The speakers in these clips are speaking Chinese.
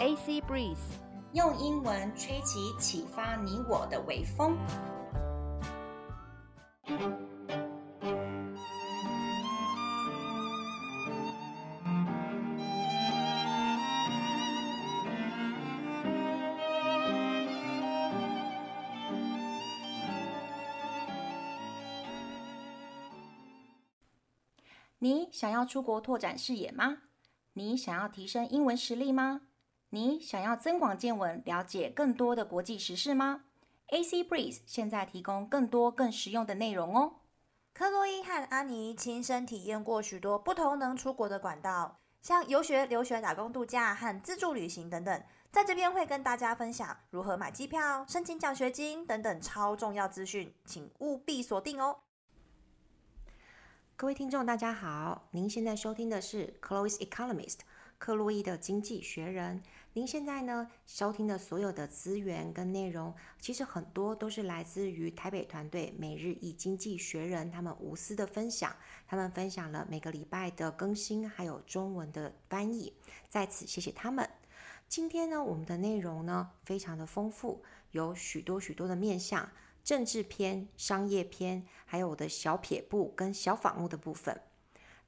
AC Breeze，用英文吹起启发你我的微风。你想要出国拓展视野吗？你想要提升英文实力吗？你想要增广见闻，了解更多的国际时事吗？AC Breeze 现在提供更多更实用的内容哦。克洛伊和安妮亲身体验过许多不同能出国的管道，像游学、留学、打工度假和自助旅行等等。在这边会跟大家分享如何买机票、申请奖学金等等超重要资讯，请务必锁定哦。各位听众，大家好，您现在收听的是 Chloe's Economist 克洛伊的经济学人。您现在呢收听的所有的资源跟内容，其实很多都是来自于台北团队每日一经济学人他们无私的分享，他们分享了每个礼拜的更新，还有中文的翻译，在此谢谢他们。今天呢，我们的内容呢非常的丰富，有许多许多的面向。政治篇、商业篇，还有我的小撇步跟小访问的部分。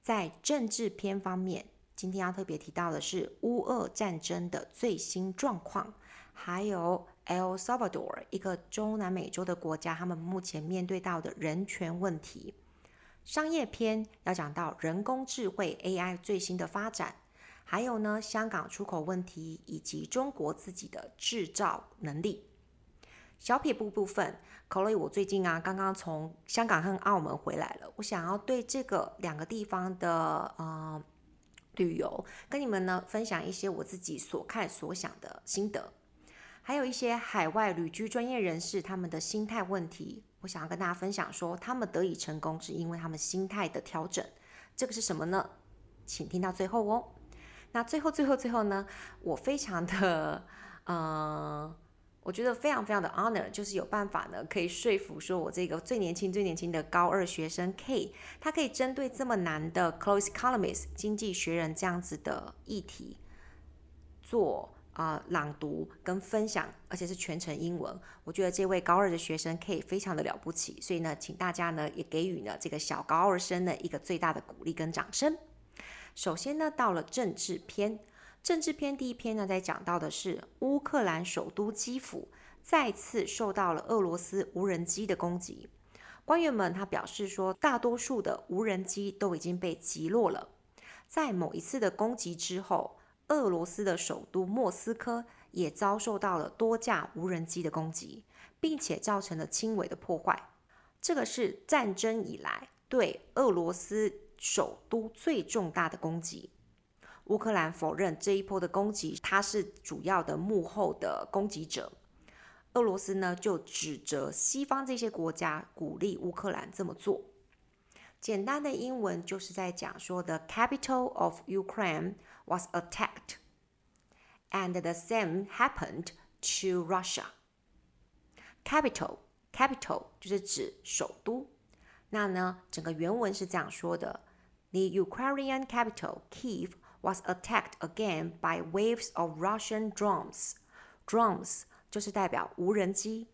在政治篇方面，今天要特别提到的是乌俄战争的最新状况，还有 El Salvador 一个中南美洲的国家，他们目前面对到的人权问题。商业篇要讲到人工智慧 AI 最新的发展，还有呢香港出口问题以及中国自己的制造能力。小撇步部分，考虑我最近啊，刚刚从香港和澳门回来了，我想要对这个两个地方的呃旅游，跟你们呢分享一些我自己所看所想的心得，还有一些海外旅居专业人士他们的心态问题，我想要跟大家分享说，他们得以成功是因为他们心态的调整，这个是什么呢？请听到最后哦。那最后最后最后呢，我非常的呃。我觉得非常非常的 honor，就是有办法呢，可以说服说我这个最年轻最年轻的高二学生 K，他可以针对这么难的 Close Economist 经济学人这样子的议题做啊、朗读跟分享，而且是全程英文。我觉得这位高二的学生 K 非常的了不起，所以呢，请大家呢也给予呢这个小高二生的一个最大的鼓励跟掌声。首先呢，到了政治篇。政治篇第一篇呢，在讲到的是乌克兰首都基辅再次受到了俄罗斯无人机的攻击。官员们他表示说，大多数的无人机都已经被击落了。在某一次的攻击之后，俄罗斯的首都莫斯科也遭受到了多架无人机的攻击，并且造成了轻微的破坏。这个是战争以来对俄罗斯首都最重大的攻击。乌克兰否认这一波的攻击，它是主要的幕后的攻击者。俄罗斯呢，就指责西方这些国家鼓励乌克兰这么做。简单的英文就是在讲说，the capital of Ukraine was attacked, and the same happened to Russia. Capital, capital 就是指首都。那呢，整个原文是这样说的：the Ukrainian capital, Kiev. Was attacked again by waves of Russian drones. Drones 就是代表无人机。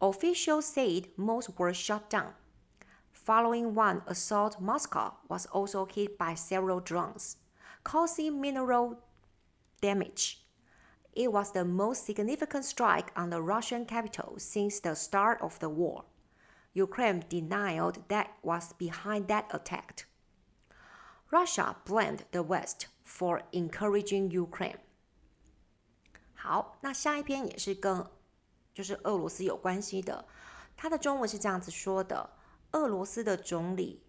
Officials said most were shot down. Following one assault, Moscow was also hit by several drones, causing mineral damage. It was the most significant strike on the Russian capital since the start of the war. Ukraine denied that was behind that attack. Russia blamed the West for encouraging Ukraine。好，那下一篇也是跟就是俄罗斯有关系的，它的中文是这样子说的：俄罗斯的总理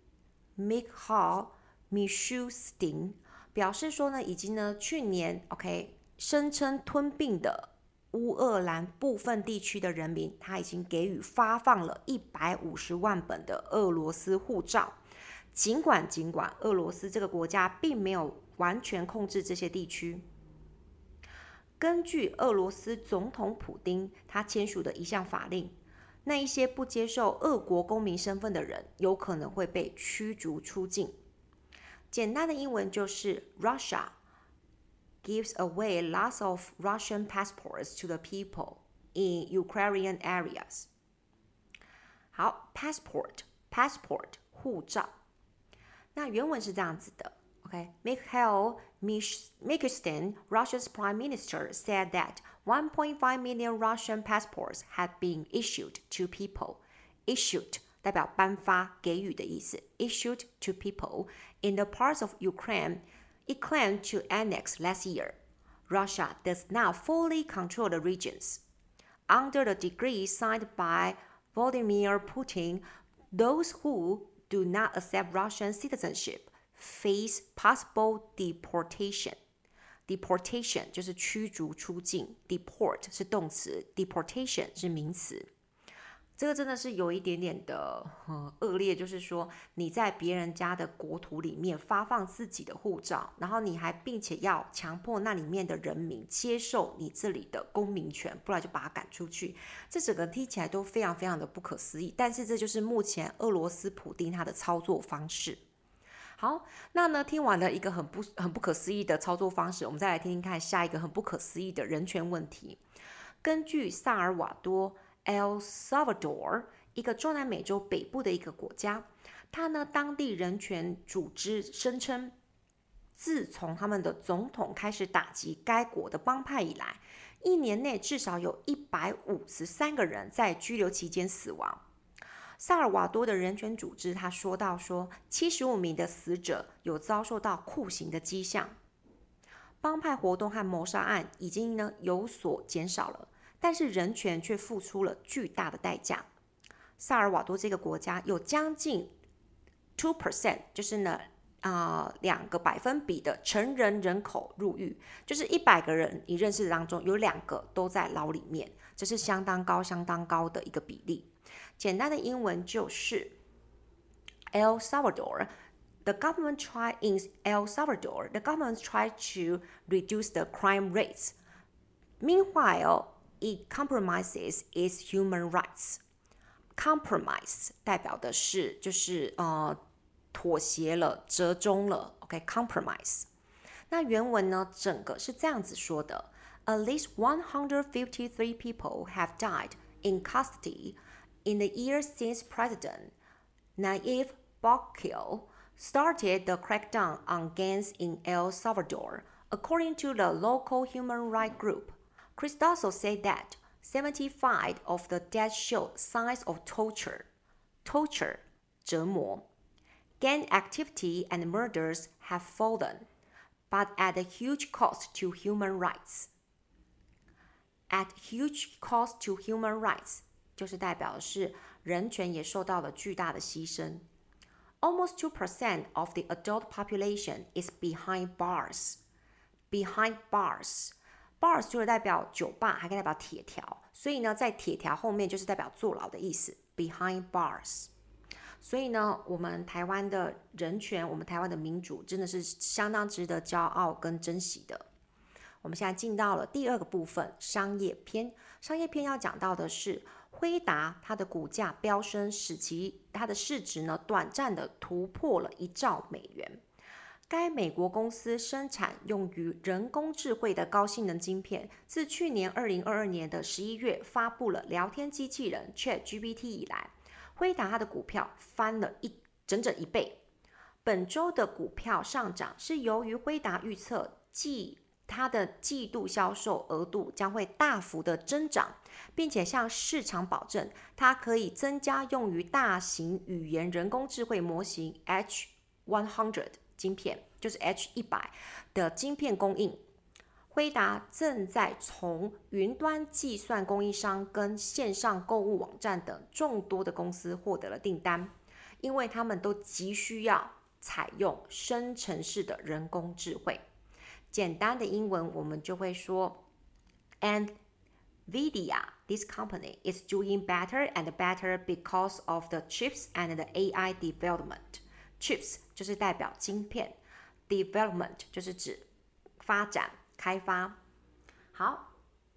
Mikhail Mishustin 表示说呢，已经呢去年 OK 声称吞并的乌俄兰部分地区的人民，他已经给予发放了一百五十万本的俄罗斯护照。尽管尽管俄罗斯这个国家并没有完全控制这些地区，根据俄罗斯总统普丁他签署的一项法令，那一些不接受俄国公民身份的人有可能会被驱逐出境。简单的英文就是 Russia gives away lots of Russian passports to the people in Ukrainian areas。好，passport，passport，护照。那原文是这样子的 ，OK，Mikhail Mishustin, Russia's prime minister, said that 1.5 million Russian passports had been issued to people. Issued 代表颁发、给予的意思。Issued to people in the parts of Ukraine it claimed to annex last year. Russia does not fully control the regions. Under the decree signed by Vladimir Putin, those who do not accept Russian citizenship face possible deportation. Deportation 就是驱逐出境，deport 是动词，deportation 是名词。这个真的是有一点点的呃恶劣，就是说你在别人家的国土里面发放自己的护照，然后你还并且要强迫那里面的人民接受你这里的公民权，不然就把他赶出去。这整个听起来都非常非常的不可思议，但是这就是目前俄罗斯普丁他的操作方式。好，那呢听完了一个很不很不可思议的操作方式，我们再来听听看下一个很不可思议的人权问题。根据萨尔瓦多。El Salvador，一个中南美洲北部的一个国家，它呢，当地人权组织声称，自从他们的总统开始打击该国的帮派以来，一年内至少有一百五十三个人在拘留期间死亡。萨尔瓦多的人权组织他说到说，七十五名的死者有遭受到酷刑的迹象，帮派活动和谋杀案已经呢有所减少了。但是人权却付出了巨大的代价。萨尔瓦多这个国家有将近 two percent，就是呢啊、呃、两个百分比的成人人口入狱，就是一百个人你认识当中有两个都在牢里面，这是相当高、相当高的一个比例。简单的英文就是 El Salvador，the government try in El Salvador，the government try to reduce the crime rates。Meanwhile It compromises its human rights. Compromise 代表的是就是呃妥协了、折中了。OK，compromise。那原文呢，整个是这样子说的：At least one hundred fifty-three people have died in custody in the years since President Nayib Bukele started the crackdown on gangs in El Salvador, according to the local human rights group. Christoso said that 75 of the deaths showed signs of torture, torture, 折磨. Gang activity and murders have fallen, but at a huge cost to human rights. At huge cost to human rights 就是代表是人权也受到了巨大的牺牲。Almost two percent of the adult population is behind bars. Behind bars. Bars 就是代表酒吧，还可以代表铁条，所以呢，在铁条后面就是代表坐牢的意思。Behind bars，所以呢，我们台湾的人权，我们台湾的民主，真的是相当值得骄傲跟珍惜的。我们现在进到了第二个部分，商业篇。商业篇要讲到的是辉达，它的股价飙升，使其它的市值呢，短暂的突破了一兆美元。该美国公司生产用于人工智慧的高性能晶片，自去年二零二二年的十一月发布了聊天机器人 ChatGPT 以来，辉达它的股票翻了一整整一倍。本周的股票上涨是由于辉达预测季它的季度销售额度将会大幅的增长，并且向市场保证它可以增加用于大型语言人工智慧模型 H one hundred。晶片就是 H 一百的晶片供应，辉达正在从云端计算供应商跟线上购物网站等众多的公司获得了订单，因为他们都急需要采用生成式的人工智慧。简单的英文我们就会说，NVIDIA this company is doing better and better because of the chips and the AI development。Chips 就是代表晶片，development 就是指发展、开发。好，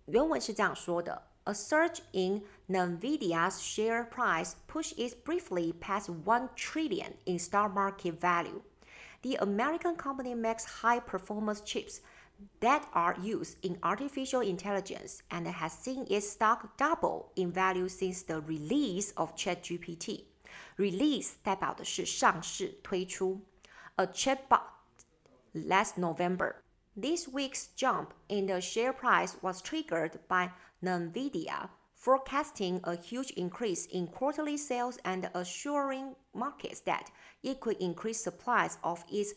原文是这样说的：A surge in NVIDIA's share price pushed it briefly past one trillion in stock market value. The American company makes high-performance chips that are used in artificial intelligence and has seen its stock double in value since the release of ChatGPT. Release 代表的是上市推出。A chatbot last November. This week's jump in the share price was triggered by NVIDIA forecasting a huge increase in quarterly sales and assuring markets that it could increase supplies of its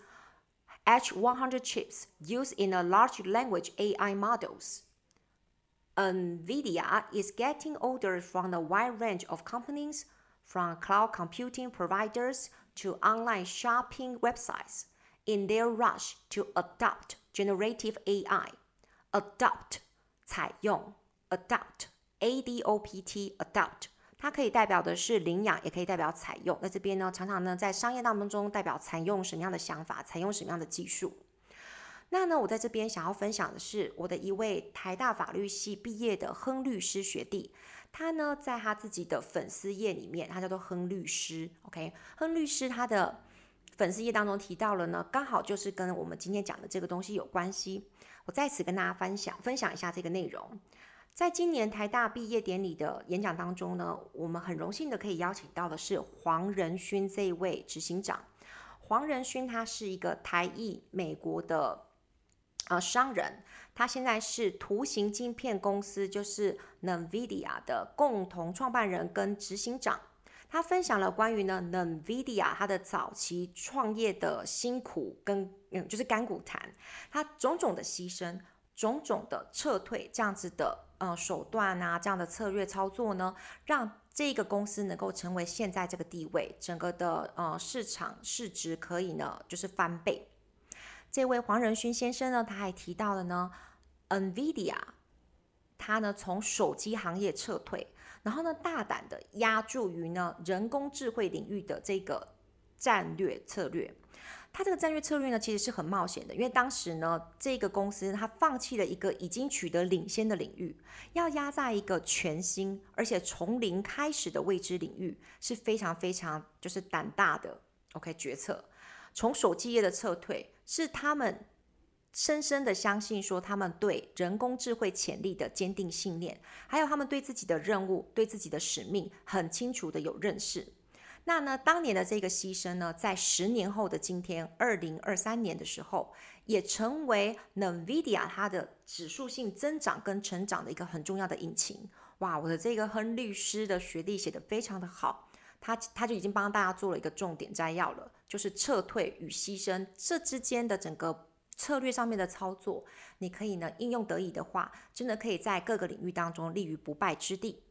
H100 chips used in a large language AI models. NVIDIA is getting orders from a wide range of companies, from cloud computing providers to online shopping websites, in their rush to adopt generative AI. Adopt 采用 adopt a d o p t adopt 它可以代表的是领养，也可以代表采用。那这边呢，常常呢在商业当中代表采用什么样的想法，采用什么样的技术。那呢，我在这边想要分享的是我的一位台大法律系毕业的亨律师学弟，他呢在他自己的粉丝页里面，他叫做亨律师。OK，亨律师他的粉丝页当中提到了呢，刚好就是跟我们今天讲的这个东西有关系。我在此跟大家分享分享一下这个内容。在今年台大毕业典礼的演讲当中呢，我们很荣幸的可以邀请到的是黄仁勋这一位执行长。黄仁勋他是一个台裔美国的呃商人，他现在是图形晶片公司就是 NVIDIA 的共同创办人跟执行长。他分享了关于呢 NVIDIA 他的早期创业的辛苦跟嗯就是甘苦谈，他种种的牺牲，种种的撤退这样子的。呃，手段啊，这样的策略操作呢，让这个公司能够成为现在这个地位，整个的呃市场市值可以呢就是翻倍。这位黄仁勋先生呢，他还提到了呢，NVIDIA，他呢从手机行业撤退，然后呢大胆的押注于呢人工智慧领域的这个战略策略。他这个战略策略呢，其实是很冒险的，因为当时呢，这个公司他放弃了一个已经取得领先的领域，要压在一个全新而且从零开始的未知领域，是非常非常就是胆大的 OK 决策。从手机业的撤退，是他们深深的相信说，他们对人工智慧潜力的坚定信念，还有他们对自己的任务、对自己的使命很清楚的有认识。那呢，当年的这个牺牲呢，在十年后的今天，二零二三年的时候，也成为 NVIDIA 它的指数性增长跟成长的一个很重要的引擎。哇，我的这个亨律师的学历写得非常的好，他他就已经帮大家做了一个重点摘要了，就是撤退与牺牲这之间的整个策略上面的操作，你可以呢应用得宜的话，真的可以在各个领域当中立于不败之地。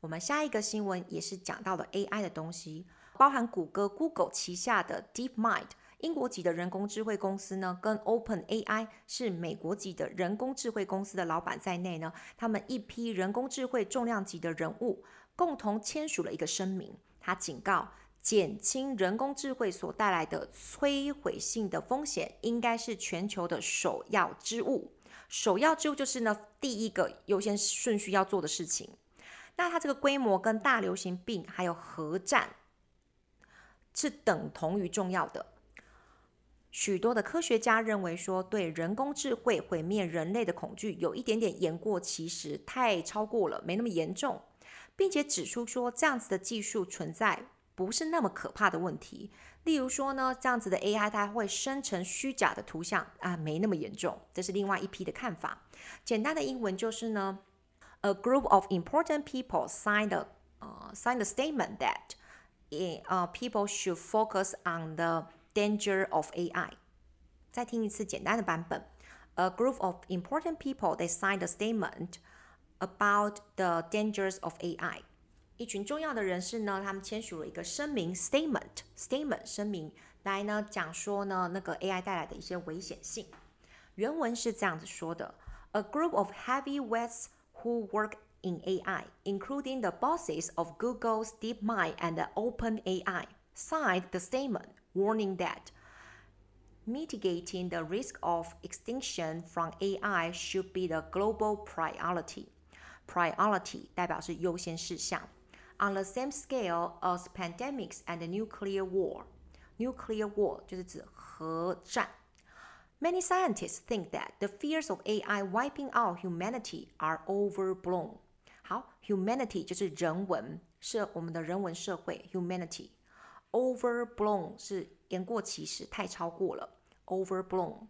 我们下一个新闻也是讲到了 AI 的东西，包含谷歌 Google 旗下的 DeepMind 英国籍的人工智慧公司呢，跟 OpenAI 是美国籍的人工智慧公司的老板在内呢，他们一批人工智慧重量级的人物共同签署了一个声明，他警告减轻人工智慧所带来的摧毁性的风险，应该是全球的首要之务。首要之务就是呢，第一个优先顺序要做的事情。那它这个规模跟大流行病还有核战是等同于重要的。许多的科学家认为说，对人工智慧毁灭人类的恐惧有一点点言过其实，太超过了，没那么严重，并且指出说，这样子的技术存在不是那么可怕的问题。例如说呢，这样子的 AI 它会生成虚假的图像啊，没那么严重。这是另外一批的看法。简单的英文就是呢。A group of important people signed a uh, signed a statement that uh, people should focus on the danger of AI。再听一次简单的版本。A group of important people they signed a statement about the dangers of AI。一群重要的人士呢，他们签署了一个声明 statement statement 声明来呢讲说呢那个 AI 带来的一些危险性。原文是这样子说的：A group of heavyweights who work in AI, including the bosses of Google's DeepMind and OpenAI, signed the statement warning that mitigating the risk of extinction from AI should be the global priority. Priority 代表是优先事项。On the same scale as pandemics and nuclear war. Nuclear war 就是指核战。 Many scientists think that the fears of AI wiping out humanity are overblown. 好，humanity 就是人文，是我们的人文社会。humanity overblown 是言过其实，太超过了。overblown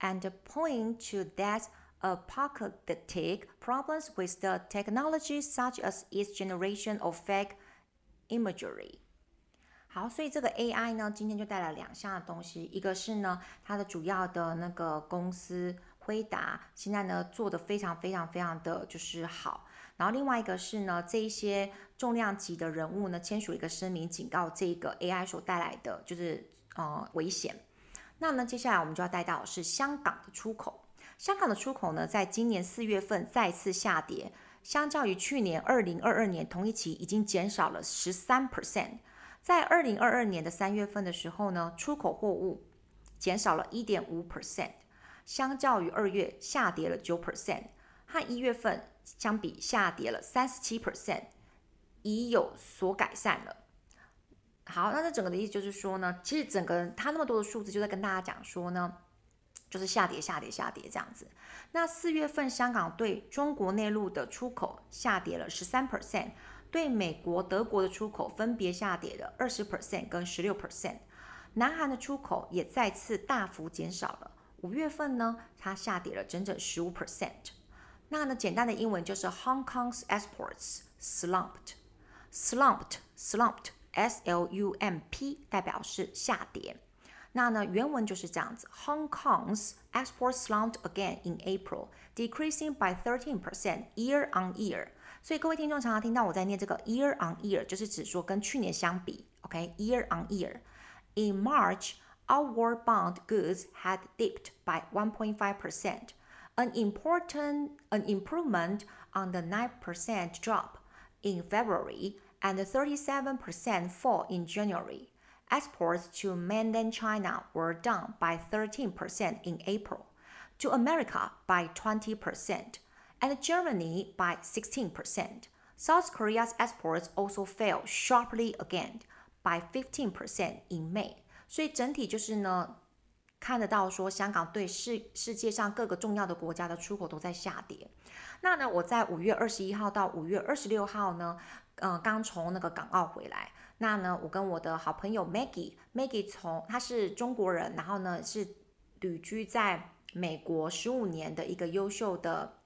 and point to that apocalyptic problems with the technology such as its generation of fake imagery. 好，所以这个 AI 呢，今天就带来两项东西，一个是呢，它的主要的那个公司辉达现在呢做得非常非常非常的就是好，然后另外一个是呢，这一些重量级的人物呢签署一个声明，警告这个 AI 所带来的就是呃危险。那呢，接下来我们就要带到是香港的出口，香港的出口呢，在今年四月份再次下跌，相较于去年二零二二年同一期已经减少了十三 percent。在二零二二年的三月份的时候呢，出口货物减少了一点五 percent，相较于二月下跌了九 percent，和一月份相比下跌了三十七 percent，已有所改善了。好，那这整个的意思就是说呢，其实整个它那么多的数字就在跟大家讲说呢，就是下跌、下跌、下跌这样子。那四月份香港对中国内陆的出口下跌了十三 percent。对美国、德国的出口分别下跌了二十 percent 跟十六 percent，南韩的出口也再次大幅减少了。五月份呢，它下跌了整整十五 percent。那呢，简单的英文就是 Hong Kong's exports slumped，slumped，slumped，S-L-U-M-P 代表是下跌。那呢，原文就是这样子：Hong Kong's exports slumped again in April, decreasing by thirteen percent year on year. 所以各位听众常常听到我在念这个 year on year，就是指说跟去年相比，OK，year on year。In March, outward bound goods had dipped by 1.5 percent, an important an improvement on the 9 percent drop in February and the 37 percent fall in January. Exports to mainland China were down by 13 percent in April, to America by 20 percent and Germany by 16%. South Korea's exports also fell sharply again by 15% in May. 所以整体就是呢，看得到说香港对世世界上各个重要的国家的出口都在下跌。那呢，我在五月二十一号到五月二十六号呢，嗯、呃，刚从那个港澳回来。那呢，我跟我的好朋友 Maggie，Maggie 从她是中国人，然后呢是旅居在美国十五年的一个优秀的。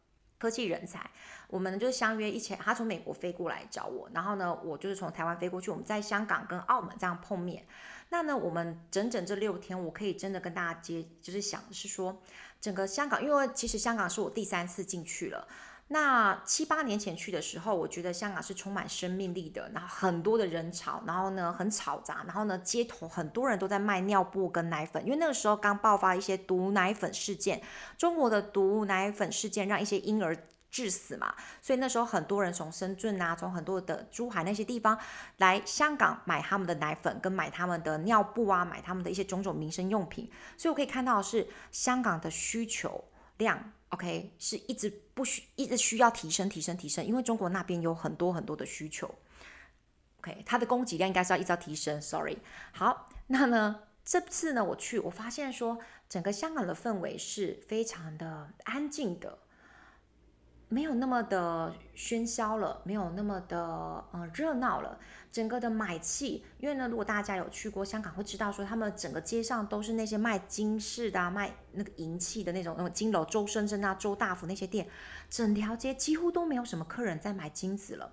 科技人才，我们就相约一起。他从美国飞过来找我，然后呢，我就是从台湾飞过去。我们在香港跟澳门这样碰面。那呢，我们整整这六天，我可以真的跟大家接，就是想是说，整个香港，因为其实香港是我第三次进去了。那七八年前去的时候，我觉得香港是充满生命力的，然后很多的人潮，然后呢很吵杂，然后呢街头很多人都在卖尿布跟奶粉，因为那个时候刚爆发一些毒奶粉事件，中国的毒奶粉事件让一些婴儿致死嘛，所以那时候很多人从深圳啊，从很多的珠海那些地方来香港买他们的奶粉，跟买他们的尿布啊，买他们的一些种种民生用品，所以我可以看到是香港的需求量。OK，是一直不需一直需要提升提升提升，因为中国那边有很多很多的需求。OK，它的供给量应该是要一直要提升。Sorry，好，那呢这次呢我去，我发现说整个香港的氛围是非常的安静的。没有那么的喧嚣了，没有那么的呃热闹了。整个的买气，因为呢，如果大家有去过香港，会知道说他们整个街上都是那些卖金饰的、啊、卖那个银器的那种那种金楼，周生生啊、周大福那些店，整条街几乎都没有什么客人在买金子了。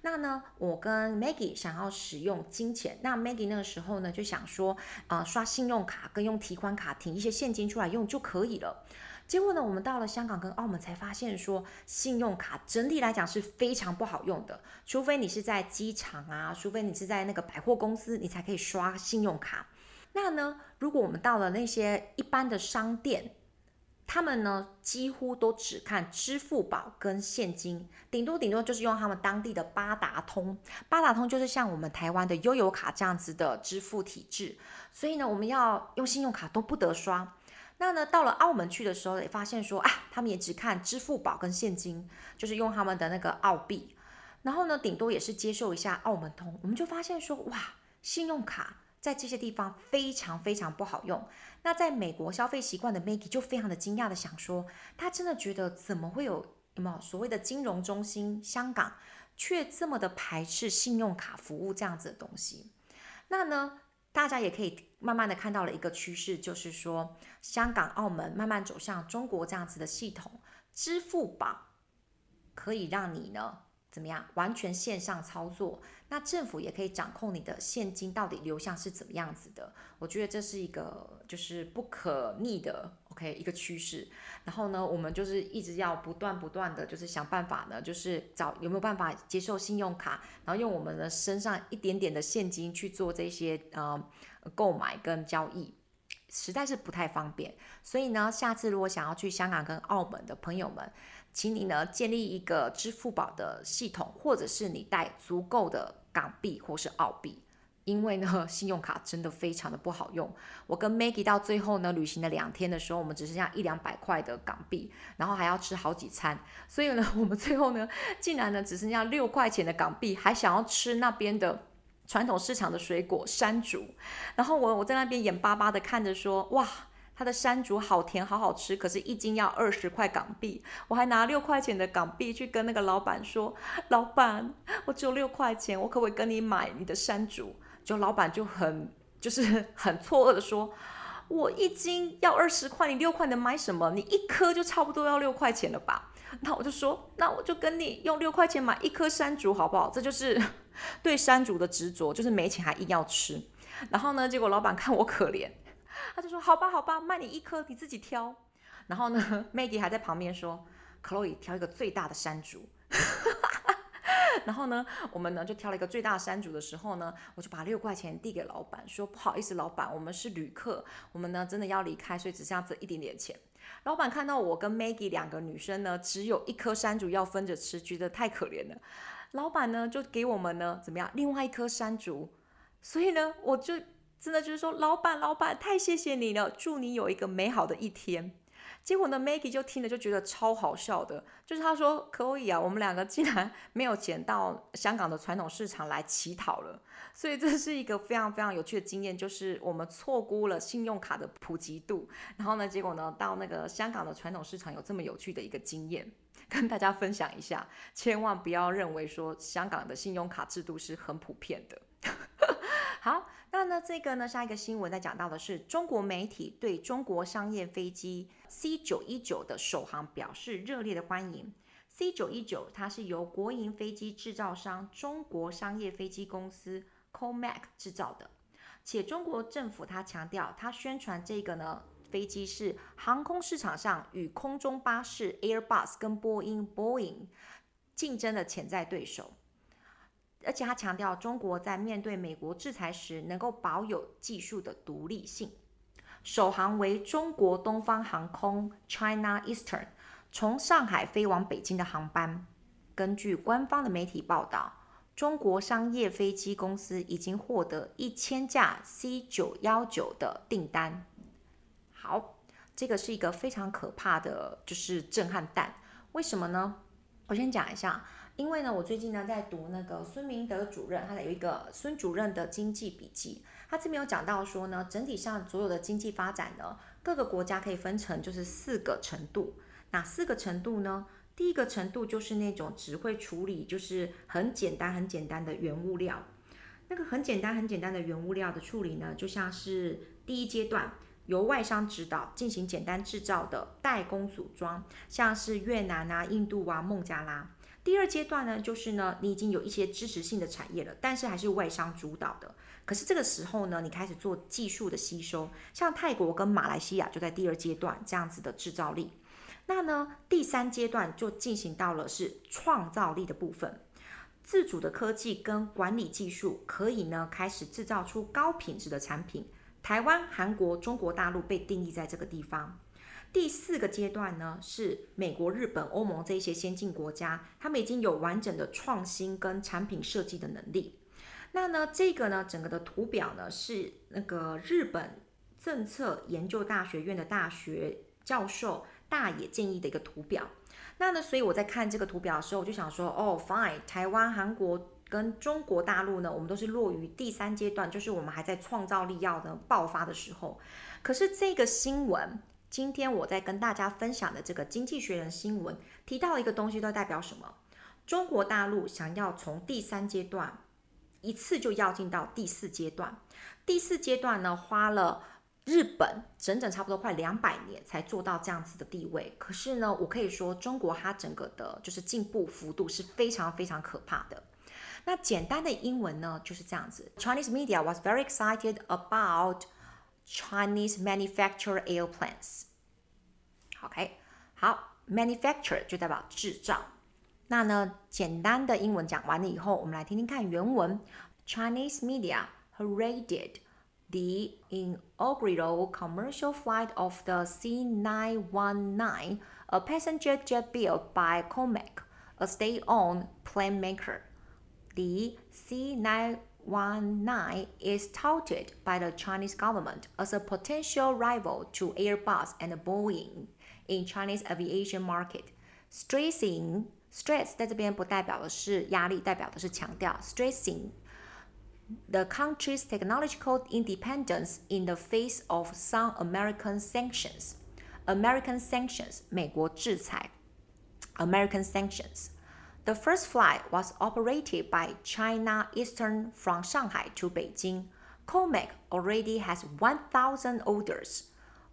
那呢，我跟 Maggie 想要使用金钱，那 Maggie 那个时候呢就想说，啊、呃，刷信用卡跟用提款卡提一些现金出来用就可以了。结果呢，我们到了香港跟澳门才发现说，信用卡整体来讲是非常不好用的，除非你是在机场啊，除非你是在那个百货公司，你才可以刷信用卡。那呢，如果我们到了那些一般的商店，他们呢几乎都只看支付宝跟现金，顶多顶多就是用他们当地的八达通。八达通就是像我们台湾的悠游卡这样子的支付体制，所以呢，我们要用信用卡都不得刷。那呢，到了澳门去的时候，也发现说啊，他们也只看支付宝跟现金，就是用他们的那个澳币，然后呢，顶多也是接受一下澳门通。我们就发现说，哇，信用卡在这些地方非常非常不好用。那在美国消费习惯的 Maggie 就非常的惊讶的想说，他真的觉得怎么会有有没有所谓的金融中心香港，却这么的排斥信用卡服务这样子的东西？那呢，大家也可以慢慢的看到了一个趋势，就是说香港、澳门慢慢走向中国这样子的系统，支付宝可以让你呢。怎么样？完全线上操作，那政府也可以掌控你的现金到底流向是怎么样子的。我觉得这是一个就是不可逆的，OK，一个趋势。然后呢，我们就是一直要不断不断的就是想办法呢，就是找有没有办法接受信用卡，然后用我们的身上一点点的现金去做这些呃购买跟交易，实在是不太方便。所以呢，下次如果想要去香港跟澳门的朋友们，请你呢建立一个支付宝的系统，或者是你带足够的港币或是澳币，因为呢 信用卡真的非常的不好用。我跟 Maggie 到最后呢旅行了两天的时候，我们只剩下一两百块的港币，然后还要吃好几餐，所以呢我们最后呢竟然呢只剩下六块钱的港币，还想要吃那边的传统市场的水果山竹，然后我我在那边眼巴巴的看着说哇。它的山竹好甜，好好吃，可是一斤要二十块港币。我还拿六块钱的港币去跟那个老板说：“老板，我只有六块钱，我可不可以跟你买你的山竹？”就老板就很就是很错愕的说：“我一斤要二十块，你六块能买什么？你一颗就差不多要六块钱了吧？”那我就说：“那我就跟你用六块钱买一颗山竹好不好？”这就是 对山竹的执着，就是没钱还硬要吃。然后呢，结果老板看我可怜。他就说：“好吧，好吧，卖你一颗，你自己挑。”然后呢，Maggie 还在旁边说：“Chloe 挑一个最大的山竹。” 然后呢，我们呢就挑了一个最大山竹的时候呢，我就把六块钱递给老板，说：“不好意思，老板，我们是旅客，我们呢真的要离开，所以只剩下这一点点钱。”老板看到我跟 Maggie 两个女生呢，只有一颗山竹要分着吃，觉得太可怜了。老板呢就给我们呢怎么样，另外一颗山竹。所以呢，我就。真的就是说，老板，老板，太谢谢你了，祝你有一个美好的一天。结果呢，Maggie 就听了就觉得超好笑的，就是他说可以啊，我们两个竟然没有钱到香港的传统市场来乞讨了，所以这是一个非常非常有趣的经验，就是我们错估了信用卡的普及度，然后呢，结果呢，到那个香港的传统市场有这么有趣的一个经验，跟大家分享一下，千万不要认为说香港的信用卡制度是很普遍的。好，那呢，这个呢，下一个新闻在讲到的是中国媒体对中国商业飞机 C 九一九的首航表示热烈的欢迎。C 九一九它是由国营飞机制造商中国商业飞机公司 COMAC 制造的，且中国政府它强调，它宣传这个呢飞机是航空市场上与空中巴士 Airbus 跟波音 Boeing 竞争的潜在对手。而且他强调，中国在面对美国制裁时，能够保有技术的独立性。首航为中国东方航空 （China Eastern） 从上海飞往北京的航班。根据官方的媒体报道，中国商业飞机公司已经获得一千架 C 九幺九的订单。好，这个是一个非常可怕的就是震撼弹。为什么呢？我先讲一下。因为呢，我最近呢在读那个孙明德主任，他的有一个孙主任的经济笔记，他这边有讲到说呢，整体上所有的经济发展呢，各个国家可以分成就是四个程度。哪四个程度呢？第一个程度就是那种只会处理就是很简单很简单的原物料，那个很简单很简单的原物料的处理呢，就像是第一阶段由外商指导进行简单制造的代工组装，像是越南啊、印度啊、孟加拉。第二阶段呢，就是呢，你已经有一些支持性的产业了，但是还是外商主导的。可是这个时候呢，你开始做技术的吸收，像泰国跟马来西亚就在第二阶段这样子的制造力。那呢，第三阶段就进行到了是创造力的部分，自主的科技跟管理技术可以呢开始制造出高品质的产品。台湾、韩国、中国大陆被定义在这个地方。第四个阶段呢，是美国、日本、欧盟这些先进国家，他们已经有完整的创新跟产品设计的能力。那呢，这个呢，整个的图表呢，是那个日本政策研究大学院的大学教授大野建议的一个图表。那呢，所以我在看这个图表的时候，我就想说，哦，fine，台湾、韩国。跟中国大陆呢，我们都是落于第三阶段，就是我们还在创造力要的爆发的时候。可是这个新闻，今天我在跟大家分享的这个《经济学人》新闻提到一个东西，都代表什么？中国大陆想要从第三阶段一次就要进到第四阶段，第四阶段呢，花了日本整整差不多快两百年才做到这样子的地位。可是呢，我可以说中国它整个的就是进步幅度是非常非常可怕的。那简单的英文呢就是这样子：Chinese media was very excited about Chinese manufactured airplanes。OK，好，manufacture 就代表制造。那呢，简单的英文讲完了以后，我们来听听看原文。Chinese media heralded the inaugural commercial flight of the C919, a passenger jet built by Comac, a state-owned plane maker. The C919 is touted by the Chinese government as a potential rival to Airbus and Boeing in Chinese aviation market, stressing Stress 在这边不代表的是压力，代表的是强调 stressing the country's technological independence in the face of some American sanctions. American sanctions 美国制裁 American sanctions. The first flight was operated by China Eastern from Shanghai to Beijing. Comac already has 1,000 orders.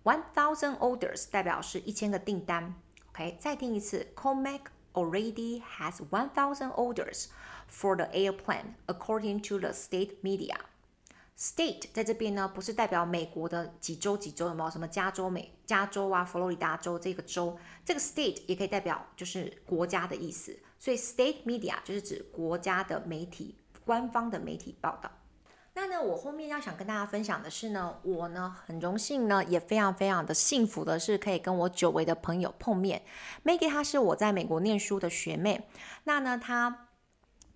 1,000 orders 代表是一千个订单。OK，再听一次，Comac already has 1,000 orders for the airplane, according to the state media. State 在这边呢，不是代表美国的几州几州，有没有什么加州美加州啊、佛罗里达州这个州？这个 state 也可以代表就是国家的意思， 所以 state media 就是指国家的媒体、官方的媒体报道。那呢，我后面要想跟大家分享的是呢，我呢很荣幸呢，也非常非常的幸福的是可以跟我久违的朋友碰面。Maggie 她是我在美国念书的学妹，那呢她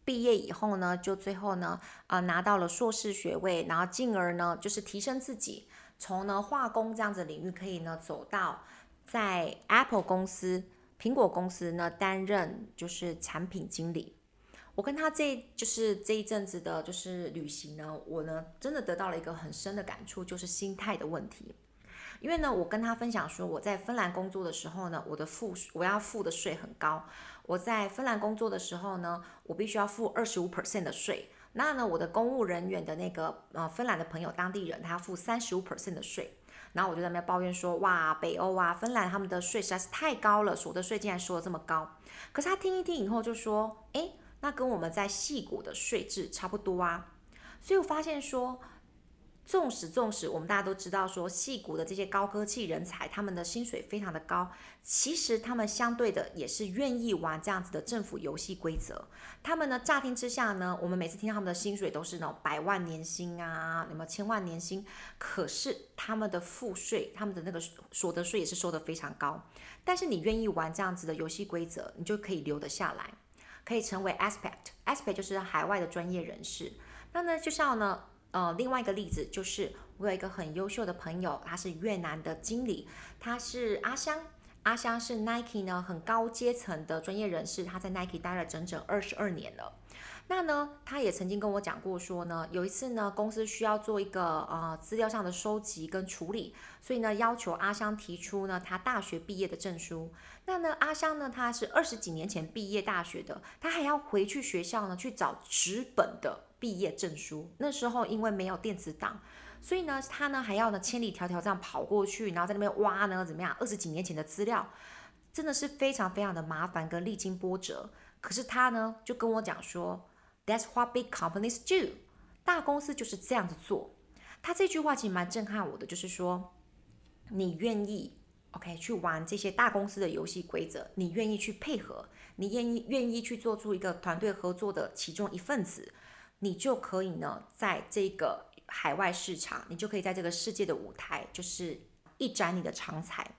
毕业以后呢，就最后呢啊、拿到了硕士学位，然后进而呢就是提升自己，从呢化工这样子领域可以呢走到在 Apple 公司、苹果公司呢担任就是产品经理。我跟他这就是这一阵子的，就是旅行呢，我呢真的得到了一个很深的感触，就是心态的问题。因为呢，我跟他分享说，我在芬兰工作的时候呢，我的付我要付的税很高。我在芬兰工作的时候呢，我必须要付二十五 percent 的税。那呢，我的公务人员的那个呃芬兰的朋友，当地人，他付三十五 percent 的税。然后我就在那边抱怨说，哇，北欧啊，芬兰他们的税实在是太高了，所得税竟然收得这么高。可是他听一听以后就说，哎。那跟我们在细股的税制差不多啊，所以我发现说，纵使纵使我们大家都知道说，戏谷的这些高科技人才，他们的薪水非常的高，其实他们相对的也是愿意玩这样子的政府游戏规则。他们呢，乍听之下呢，我们每次听到他们的薪水都是那种百万年薪啊，什么千万年薪，可是他们的赋税，他们的那个所得税也是收得非常高。但是你愿意玩这样子的游戏规则，你就可以留得下来。可以成为 Aspect，Aspect 就是海外的专业人士。那呢，就像呢，呃，另外一个例子就是，我有一个很优秀的朋友，他是越南的经理，他是阿香，阿香是 Nike 呢很高阶层的专业人士，他在 Nike 待了整整二十二年了。那呢，他也曾经跟我讲过说呢，有一次呢，公司需要做一个呃资料上的收集跟处理，所以呢，要求阿香提出呢他大学毕业的证书。那呢，阿香呢他是二十几年前毕业大学的，他还要回去学校呢去找纸本的毕业证书。那时候因为没有电子档，所以呢，他呢还要呢千里迢迢这样跑过去，然后在那边挖呢怎么样？二十几年前的资料，真的是非常非常的麻烦跟历经波折。可是他呢就跟我讲说。That's what big companies do。大公司就是这样子做。他这句话其实蛮震撼我的，就是说，你愿意，OK，去玩这些大公司的游戏规则，你愿意去配合，你愿意愿意去做出一个团队合作的其中一份子，你就可以呢，在这个海外市场，你就可以在这个世界的舞台，就是一展你的长才。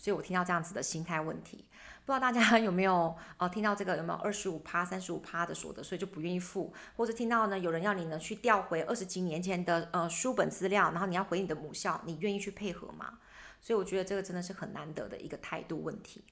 所以我听到这样子的心态问题。不知道大家 有没有呃听到这个有没有二十五趴、三十五趴的所得税就不愿意付，或者听到呢有人要你呢去调回二十几年前的呃书本资料，然后你要回你的母校，你愿意去配合吗？所以我觉得这个真的是很难得的一个态度问题。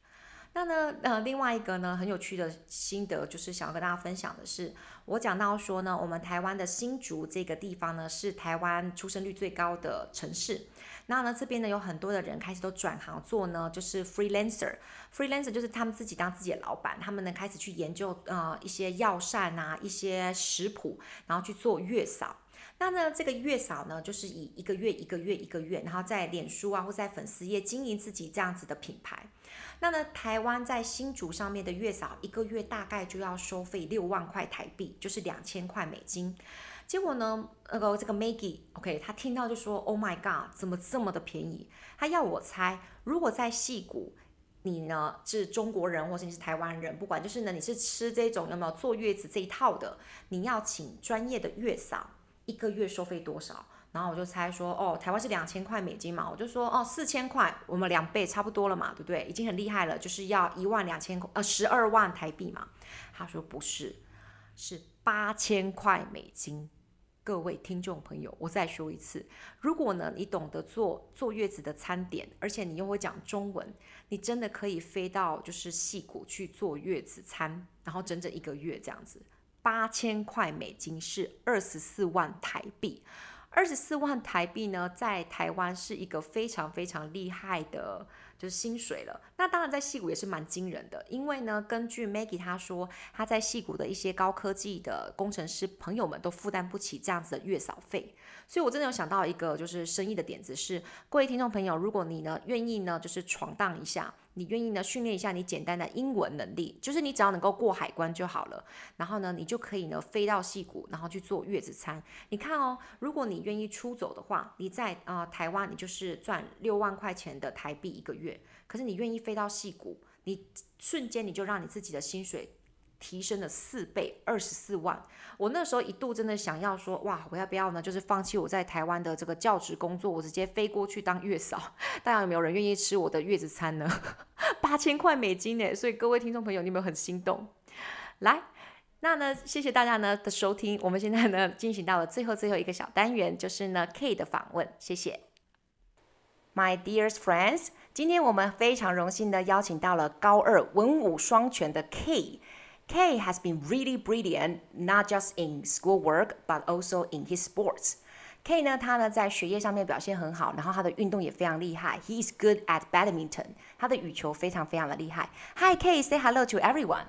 那呢，呃，另外一个呢，很有趣的心得，就是想要跟大家分享的是，我讲到说呢，我们台湾的新竹这个地方呢，是台湾出生率最高的城市。那呢，这边呢，有很多的人开始都转行做呢，就是 freelancer，freelancer 就是他们自己当自己的老板，他们呢开始去研究呃一些药膳啊，一些食谱，然后去做月嫂。那呢，这个月嫂呢，就是以一个月一个月一个月，然后在脸书啊或在粉丝页经营自己这样子的品牌。那呢，台湾在新竹上面的月嫂一个月大概就要收费六万块台币，就是两千块美金。结果呢，那个这个 Maggie，OK，他听到就说：“Oh my God，怎么这么的便宜？”他要我猜，如果在戏谷，你呢是中国人或者你是台湾人，不管就是呢，你是吃这种有没有坐月子这一套的，你要请专业的月嫂。一个月收费多少？然后我就猜说，哦，台湾是两千块美金嘛，我就说，哦，四千块，我们两倍差不多了嘛，对不对？已经很厉害了，就是要一万两千块，呃，十二万台币嘛。他说不是，是八千块美金。各位听众朋友，我再说一次，如果呢你懂得做坐月子的餐点，而且你又会讲中文，你真的可以飞到就是戏谷去坐月子餐，然后整整一个月这样子。八千块美金是二十四万台币，二十四万台币呢，在台湾是一个非常非常厉害的，就是薪水了。那当然在戏谷也是蛮惊人的，因为呢，根据 Maggie 她说，她在戏谷的一些高科技的工程师朋友们都负担不起这样子的月嫂费。所以我真的有想到一个就是生意的点子是，各位听众朋友，如果你呢愿意呢，就是闯荡一下。你愿意呢训练一下你简单的英文能力，就是你只要能够过海关就好了。然后呢，你就可以呢飞到戏谷，然后去做月子餐。你看哦，如果你愿意出走的话，你在啊、台湾你就是赚六万块钱的台币一个月。可是你愿意飞到戏谷，你瞬间你就让你自己的薪水。提升了四倍，二十四万。我那时候一度真的想要说，哇，我要不要呢？就是放弃我在台湾的这个教职工作，我直接飞过去当月嫂。大家有没有人愿意吃我的月子餐呢？八千块美金呢！所以各位听众朋友，你有没有很心动？来，那呢，谢谢大家呢的收听。我们现在呢进行到了最后最后一个小单元，就是呢 K 的访问。谢谢，My dears friends，今天我们非常荣幸的邀请到了高二文武双全的 K。Kay has been really brilliant, not just in schoolwork, but also in his sports. Kay 呢，他呢在学业上面表现很好，然后他的运动也非常厉害。He is good at badminton. 他的羽球非常非常的厉害。Hi, Kay, say hello to everyone.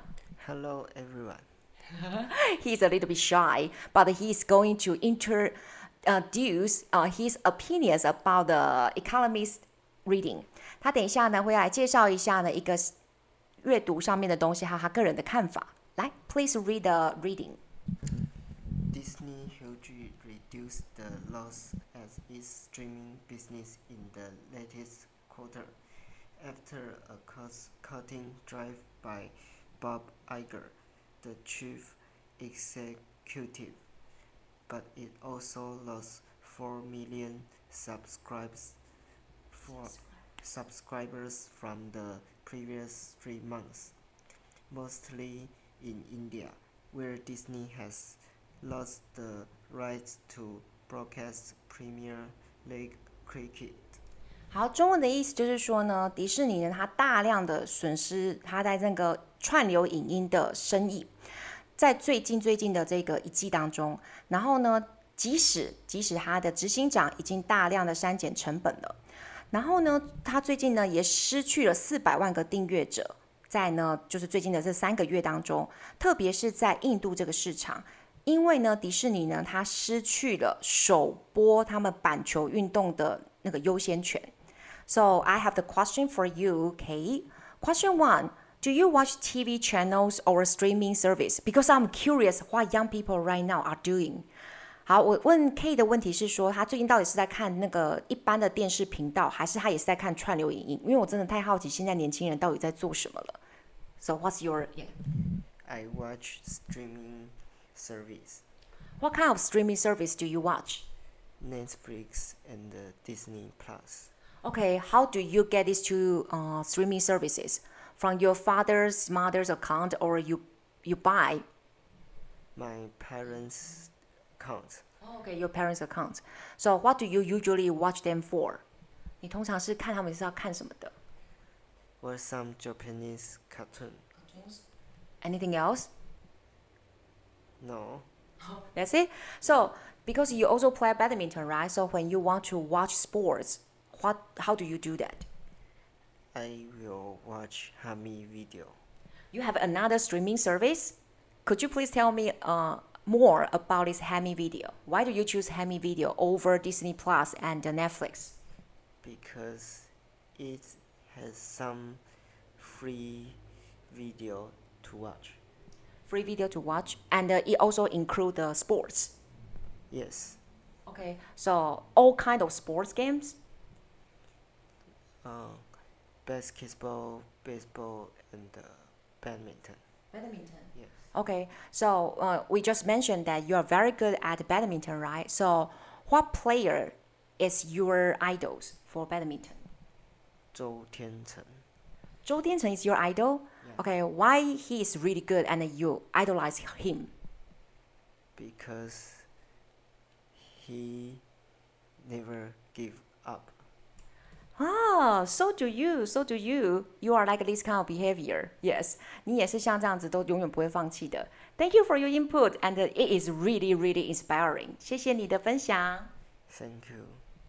Hello, everyone. He's a little bit shy, but he's going to introduce uh, his opinions about the Economist reading. 他等一下呢会来介绍一下呢一个。 阅读上面的东西，还有他个人的看法。来，please read the reading. Disney hugely reduced the loss as its streaming business in the latest quarter after a cost-cutting drive by Bob Iger, the chief executive. But it also lost 4 million subscribes for subscribers from the previous three months, mostly in India, where Disney has lost the rights to broadcast Premier League cricket. 好，中文的意思就是说呢，迪士尼呢，它大量的损失它在这个串流影音的生意，在最近最近的这个一季当中，然后呢，即使即使它的执行长已经大量的删减成本了。然后呢，他最近呢也失去了四百万个订阅者，在呢就是最近的这三个月当中，特别是在印度这个市场，因为呢迪士尼呢它失去了首播他们板球运动的那个优先权。So I have the question for you, okay? Question one: Do you watch TV channels or streaming service? Because I'm curious what young people right now are doing. 好，我问 Kay 的问题是说，他最近到底是在看那个一般的电视频道，还是他也是在看串流影音？因为我真的太好奇，现在年轻人到底在做什么了。So what's your? Yeah. I watch streaming service. What kind of streaming service do you watch? Netflix and Disney Plus. Okay, how do you get these two uh, streaming services? From your father's mother's account, or you you buy? My parents account. Okay, your parents' account. So what do you usually watch them for? 你通常是看他们是要看什么的 Or some Japanese cartoon. Anything else? No. That's it. So because you also play badminton, right? So when you want to watch sports, what how do you do that? I will watch Hami video. You have another streaming service. Could you please tell me uh, more about this Hemi Video? Why do you choose Hemi Video over Disney Plus and Netflix? because it has some free video to watch. Free video to watch, and uh, it also include the sports. Yes. Okay, so all kind of sports games. Uh, basketball, baseball, and uh, badminton. Badminton. Yes. Okay, so uh, we just mentioned that you are very good at badminton, right? So what player is your idols for badminton? Zhou Tiancheng. Zhou Tiancheng is your idol? Yeah. Okay, why he is really good and you idolize him? Because he never give up. Ah, so do you, so do you. You are like this kind of behavior. Yes, 你也是像这样子，都永远不会放弃的。Thank you for your input, and it is really, really inspiring. 谢谢你的分享。 Thank you.